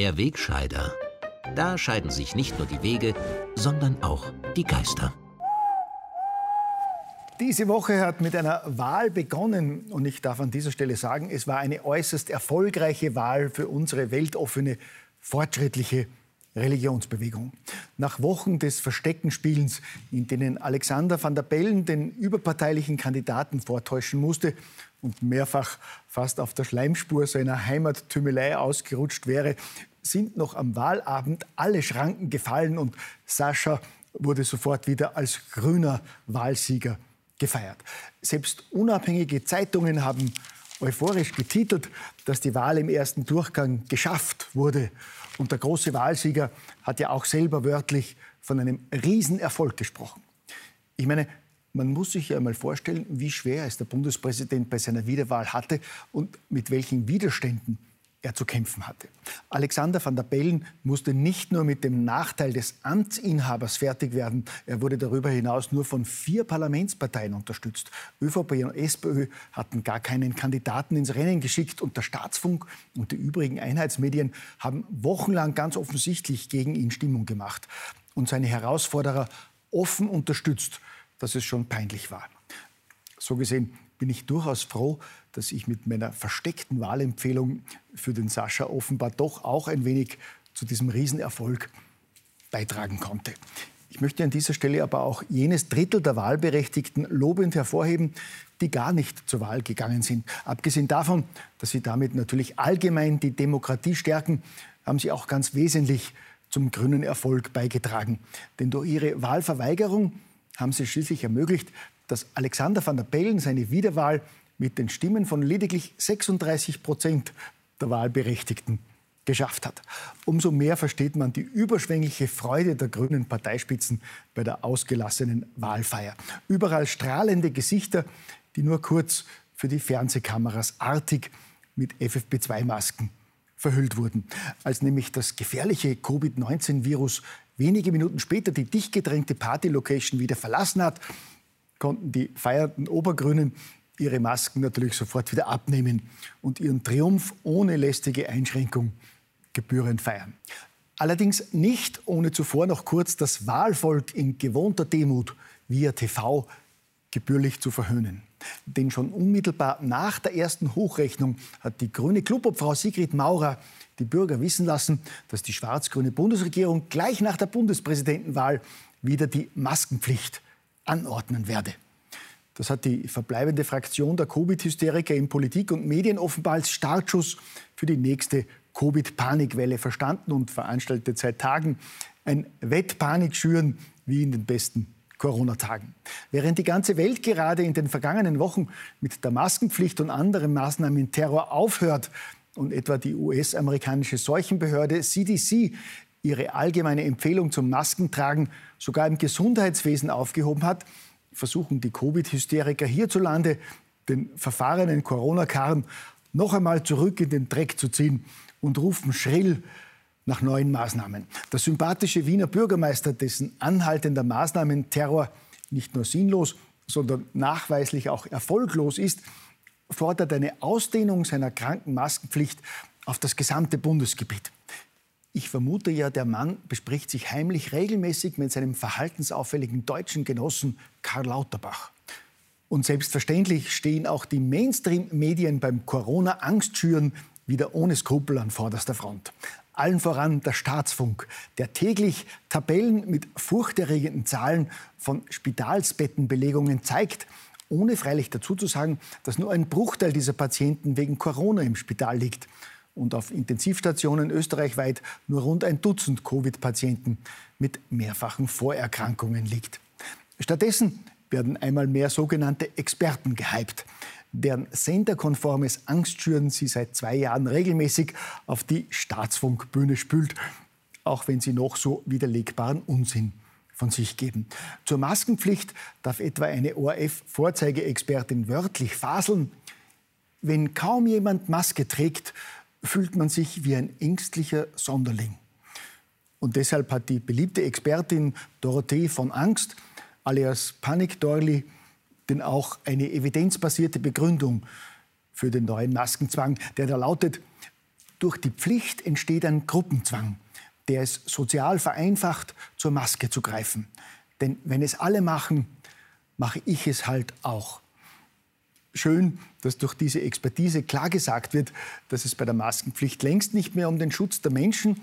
Der Wegscheider. Da scheiden sich nicht nur die Wege, sondern auch die Geister. Diese Woche hat mit einer Wahl begonnen und ich darf an dieser Stelle sagen, es war eine äußerst erfolgreiche Wahl für unsere weltoffene, fortschrittliche Religionsbewegung. Nach Wochen des Versteckenspielens, in denen Alexander van der Bellen den überparteilichen Kandidaten vortäuschen musste und mehrfach fast auf der Schleimspur seiner Heimattümelei ausgerutscht wäre, sind noch am Wahlabend alle Schranken gefallen und Sascha wurde sofort wieder als grüner Wahlsieger gefeiert. Selbst unabhängige Zeitungen haben euphorisch getitelt, dass die Wahl im ersten Durchgang geschafft wurde. Und der große Wahlsieger hat ja auch selber wörtlich von einem Riesenerfolg gesprochen. Ich meine, man muss sich ja einmal vorstellen, wie schwer es der Bundespräsident bei seiner Wiederwahl hatte und mit welchen Widerständen er zu kämpfen hatte. Alexander van der Bellen musste nicht nur mit dem Nachteil des Amtsinhabers fertig werden, er wurde darüber hinaus nur von vier Parlamentsparteien unterstützt. ÖVP und SPÖ hatten gar keinen Kandidaten ins Rennen geschickt und der Staatsfunk und die übrigen Einheitsmedien haben wochenlang ganz offensichtlich gegen ihn Stimmung gemacht und seine Herausforderer offen unterstützt, dass es schon peinlich war. So gesehen bin ich durchaus froh, dass ich mit meiner versteckten Wahlempfehlung für den Sascha offenbar doch auch ein wenig zu diesem Riesenerfolg beitragen konnte. Ich möchte an dieser Stelle aber auch jenes Drittel der Wahlberechtigten lobend hervorheben, die gar nicht zur Wahl gegangen sind. Abgesehen davon, dass sie damit natürlich allgemein die Demokratie stärken, haben sie auch ganz wesentlich zum grünen Erfolg beigetragen. Denn durch ihre Wahlverweigerung haben sie schließlich ermöglicht, dass Alexander van der Bellen seine Wiederwahl mit den Stimmen von lediglich 36 Prozent der Wahlberechtigten geschafft hat. Umso mehr versteht man die überschwängliche Freude der grünen Parteispitzen bei der ausgelassenen Wahlfeier. Überall strahlende Gesichter, die nur kurz für die Fernsehkameras artig mit FFP2-Masken verhüllt wurden. Als nämlich das gefährliche Covid-19-Virus wenige Minuten später die dicht gedrängte Partylocation wieder verlassen hat, konnten die feiernden Obergrünen ihre Masken natürlich sofort wieder abnehmen und ihren Triumph ohne lästige Einschränkung gebührend feiern. Allerdings nicht ohne zuvor noch kurz das Wahlvolk in gewohnter Demut via TV gebührlich zu verhöhnen. Denn schon unmittelbar nach der ersten Hochrechnung hat die grüne Klubobfrau Sigrid Maurer die Bürger wissen lassen, dass die schwarz-grüne Bundesregierung gleich nach der Bundespräsidentenwahl wieder die Maskenpflicht anordnen werde. Das hat die verbleibende Fraktion der Covid-Hysteriker in Politik und Medien offenbar als Startschuss für die nächste Covid-Panikwelle verstanden und veranstaltet seit Tagen ein Wettpanikschüren wie in den besten Corona-Tagen. Während die ganze Welt gerade in den vergangenen Wochen mit der Maskenpflicht und anderen Maßnahmen Terror aufhört und etwa die US-amerikanische Seuchenbehörde CDC ihre allgemeine Empfehlung zum Maskentragen sogar im Gesundheitswesen aufgehoben hat, versuchen die Covid-Hysteriker hierzulande den verfahrenen Corona-Karren noch einmal zurück in den Dreck zu ziehen und rufen schrill nach neuen Maßnahmen. Der sympathische Wiener Bürgermeister, dessen anhaltender Maßnahmenterror nicht nur sinnlos, sondern nachweislich auch erfolglos ist, fordert eine Ausdehnung seiner Krankenmaskenpflicht auf das gesamte Bundesgebiet. Ich vermute ja, der Mann bespricht sich heimlich regelmäßig mit seinem verhaltensauffälligen deutschen Genossen Karl Lauterbach. Und selbstverständlich stehen auch die Mainstream-Medien beim Corona-Angstschüren wieder ohne Skrupel an vorderster Front. Allen voran der Staatsfunk, der täglich Tabellen mit furchterregenden Zahlen von Spitalsbettenbelegungen zeigt, ohne freilich dazu zu sagen, dass nur ein Bruchteil dieser Patienten wegen Corona im Spital liegt und auf Intensivstationen österreichweit nur rund ein Dutzend Covid-Patienten mit mehrfachen Vorerkrankungen liegt. Stattdessen werden einmal mehr sogenannte Experten gehypt. Deren senderkonformes Angstschüren sie seit zwei Jahren regelmäßig auf die Staatsfunkbühne spült, auch wenn sie noch so widerlegbaren Unsinn von sich geben. Zur Maskenpflicht darf etwa eine ORF-Vorzeigeexpertin wörtlich faseln. Wenn kaum jemand Maske trägt, fühlt man sich wie ein ängstlicher Sonderling. Und deshalb hat die beliebte Expertin Dorothee von Angst, alias Panikdorli, denn auch eine evidenzbasierte Begründung für den neuen Maskenzwang, der da lautet, Durch die Pflicht entsteht ein Gruppenzwang, der es sozial vereinfacht, zur Maske zu greifen. Denn wenn es alle machen, mache ich es halt auch. Schön, dass durch diese Expertise klar gesagt wird, dass es bei der Maskenpflicht längst nicht mehr um den Schutz der Menschen,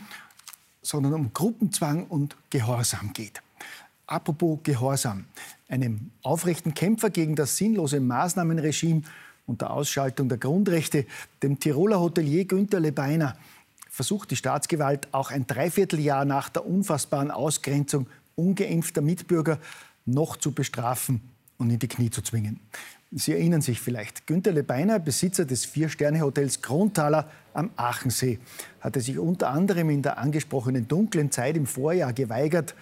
sondern um Gruppenzwang und Gehorsam geht. Apropos Gehorsam. Einem aufrechten Kämpfer gegen das sinnlose Maßnahmenregime und der Ausschaltung der Grundrechte, dem Tiroler Hotelier Günter Lebeiner, versucht die Staatsgewalt auch ein Dreivierteljahr nach der unfassbaren Ausgrenzung ungeimpfter Mitbürger noch zu bestrafen und in die Knie zu zwingen. Sie erinnern sich vielleicht, Günter Lebeiner, Besitzer des Vier-Sterne-Hotels Krontaler am Aachensee, hatte sich unter anderem in der angesprochenen dunklen Zeit im Vorjahr geweigert,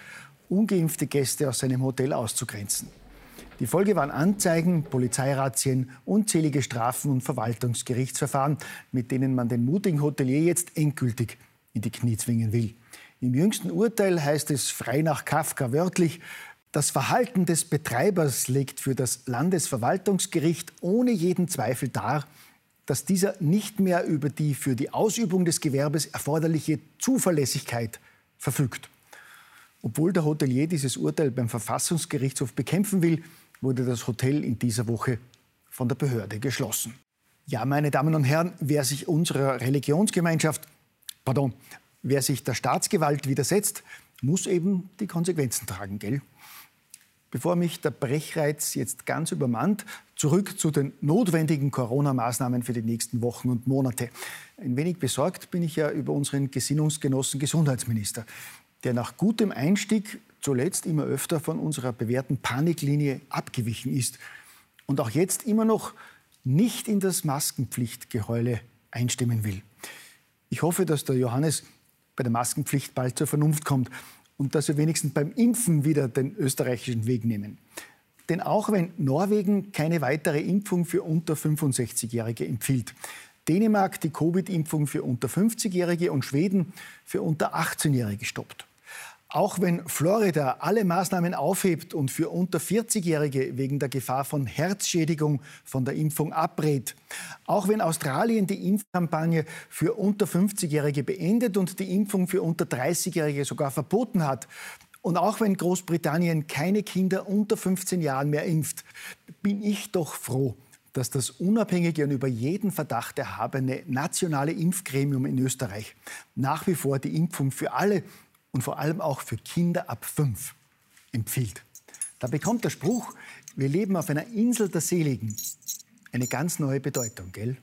ungeimpfte Gäste aus seinem Hotel auszugrenzen. Die Folge waren Anzeigen, Polizeirazzien, unzählige Strafen und Verwaltungsgerichtsverfahren, mit denen man den mutigen Hotelier jetzt endgültig in die Knie zwingen will. Im jüngsten Urteil heißt es frei nach Kafka wörtlich, das Verhalten des Betreibers legt für das Landesverwaltungsgericht ohne jeden Zweifel dar, dass dieser nicht mehr über die für die Ausübung des Gewerbes erforderliche Zuverlässigkeit verfügt. Obwohl der Hotelier dieses Urteil beim Verfassungsgerichtshof bekämpfen will, wurde das Hotel in dieser Woche von der Behörde geschlossen. Ja, meine Damen und Herren, wer sich unserer Religionsgemeinschaft, pardon, wer sich der Staatsgewalt widersetzt, muss eben die Konsequenzen tragen, gell? Bevor mich der Brechreiz jetzt ganz übermannt, zurück zu den notwendigen Corona-Maßnahmen für die nächsten Wochen und Monate. Ein wenig besorgt bin ich ja über unseren Gesinnungsgenossen Gesundheitsminister, der nach gutem Einstieg zuletzt immer öfter von unserer bewährten Paniklinie abgewichen ist und auch jetzt immer noch nicht in das Maskenpflichtgeheule einstimmen will. Ich hoffe, dass der Johannes bei der Maskenpflicht bald zur Vernunft kommt und dass wir wenigstens beim Impfen wieder den österreichischen Weg nehmen. Denn auch wenn Norwegen keine weitere Impfung für unter 65-Jährige empfiehlt, Dänemark die Covid-Impfung für unter 50-Jährige und Schweden für unter 18-Jährige stoppt. Auch wenn Florida alle Maßnahmen aufhebt und für unter 40-Jährige wegen der Gefahr von Herzschädigung von der Impfung abrät. Auch wenn Australien die Impfkampagne für unter 50-Jährige beendet und die Impfung für unter 30-Jährige sogar verboten hat. Und auch wenn Großbritannien keine Kinder unter 15 Jahren mehr impft, bin ich doch froh, dass das unabhängige und über jeden Verdacht erhabene nationale Impfgremium in Österreich nach wie vor die Impfung für alle und vor allem auch für Kinder ab fünf empfiehlt. Da bekommt der Spruch, wir leben auf einer Insel der Seligen, eine ganz neue Bedeutung, gell?